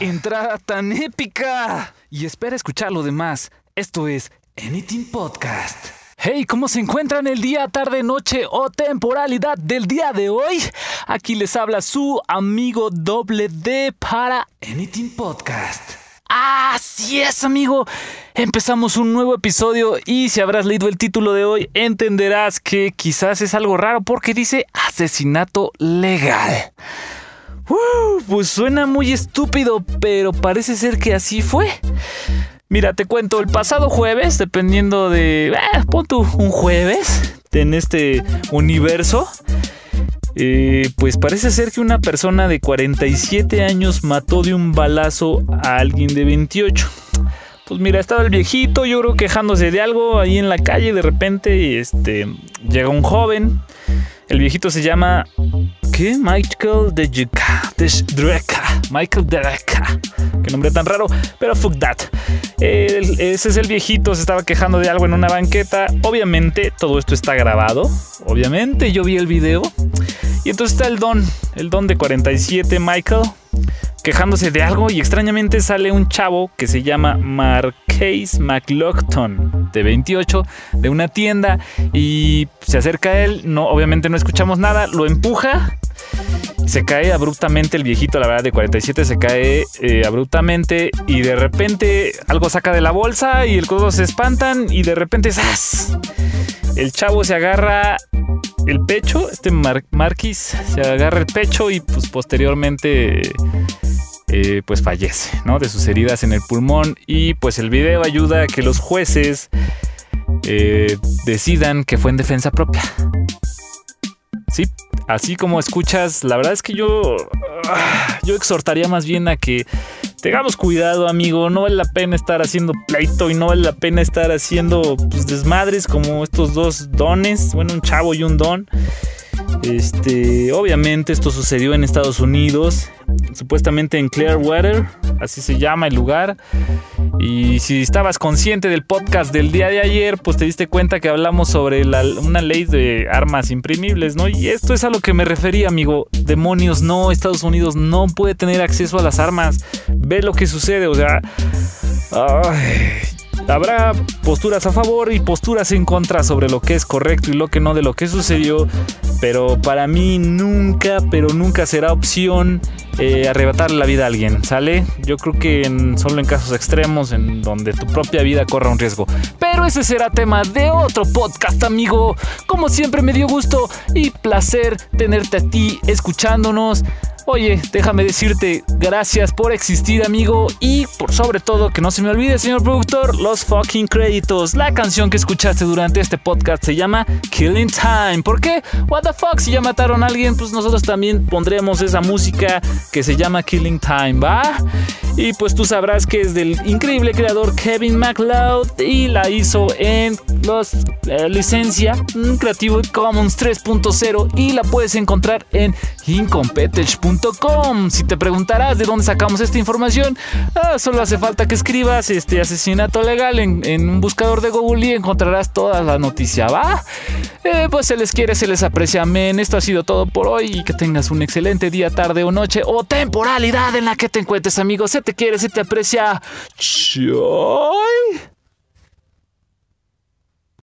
entrada tan épica! Y espera escuchar lo demás. Esto es Anything Podcast. Hey, ¿cómo se encuentran el día, tarde, noche o temporalidad del día de hoy? Aquí les habla su amigo doble D para Anything Podcast. Así es, amigo. Empezamos un nuevo episodio y si habrás leído el título de hoy, entenderás que quizás es algo raro porque dice asesinato legal. Pues suena muy estúpido, pero parece ser que así fue. Mira, te cuento, el pasado jueves, dependiendo de... Eh, pon tú un jueves en este universo, eh, pues parece ser que una persona de 47 años mató de un balazo a alguien de 28. Pues mira, estaba el viejito, yo creo quejándose de algo ahí en la calle, de repente este, llega un joven. El viejito se llama Michael de Dreka. Michael Dreka. Qué nombre tan raro, pero fuck that. ese es el viejito, se estaba quejando de algo en una banqueta. Obviamente, todo esto está grabado. Obviamente, yo vi el video. Y entonces está el don, el don de 47, Michael, quejándose de algo y extrañamente sale un chavo que se llama Marquise McLaughlin, de 28, de una tienda y se acerca a él, no, obviamente no escuchamos nada, lo empuja se cae abruptamente el viejito, la verdad, de 47, se cae eh, abruptamente y de repente algo saca de la bolsa y el codo se espantan y de repente ¡zas! El chavo se agarra el pecho, este Marquis se agarra el pecho y pues posteriormente eh, pues fallece, ¿no? De sus heridas en el pulmón y pues el video ayuda a que los jueces eh, decidan que fue en defensa propia. Sí, así como escuchas, la verdad es que yo, yo exhortaría más bien a que tengamos cuidado, amigo. No vale la pena estar haciendo pleito y no vale la pena estar haciendo pues, desmadres como estos dos dones. Bueno, un chavo y un don. Este, obviamente esto sucedió en Estados Unidos, supuestamente en Clearwater, así se llama el lugar. Y si estabas consciente del podcast del día de ayer, pues te diste cuenta que hablamos sobre una ley de armas imprimibles, ¿no? Y esto es a lo que me refería, amigo. Demonios, no, Estados Unidos no puede tener acceso a las armas. Ve lo que sucede, o sea... Habrá posturas a favor y posturas en contra sobre lo que es correcto y lo que no de lo que sucedió, pero para mí nunca, pero nunca será opción eh, arrebatar la vida a alguien, ¿sale? Yo creo que solo en casos extremos en donde tu propia vida corra un riesgo. Pero ese será tema de otro podcast, amigo. Como siempre me dio gusto y placer tenerte a ti escuchándonos. Oye, déjame decirte gracias por existir, amigo, y por sobre todo que no se me olvide, señor productor, los fucking créditos. La canción que escuchaste durante este podcast se llama Killing Time. ¿Por qué? What the fuck, si ya mataron a alguien, pues nosotros también pondremos esa música que se llama Killing Time, ¿va? Y pues tú sabrás que es del increíble creador Kevin MacLeod y la hizo en los eh, licencia mm, Creative Commons 3.0 y la puedes encontrar en incompetech.com. Si te preguntarás de dónde sacamos esta información, ah, solo hace falta que escribas este asesinato legal en, un buscador de Google y encontrarás toda la noticia, ¿va? Eh, pues se les quiere, se les aprecia, amén. Esto ha sido todo por hoy y que tengas un excelente día, tarde o noche o temporalidad en la que te encuentres, amigos. Te quiere, se te aprecia. Choy.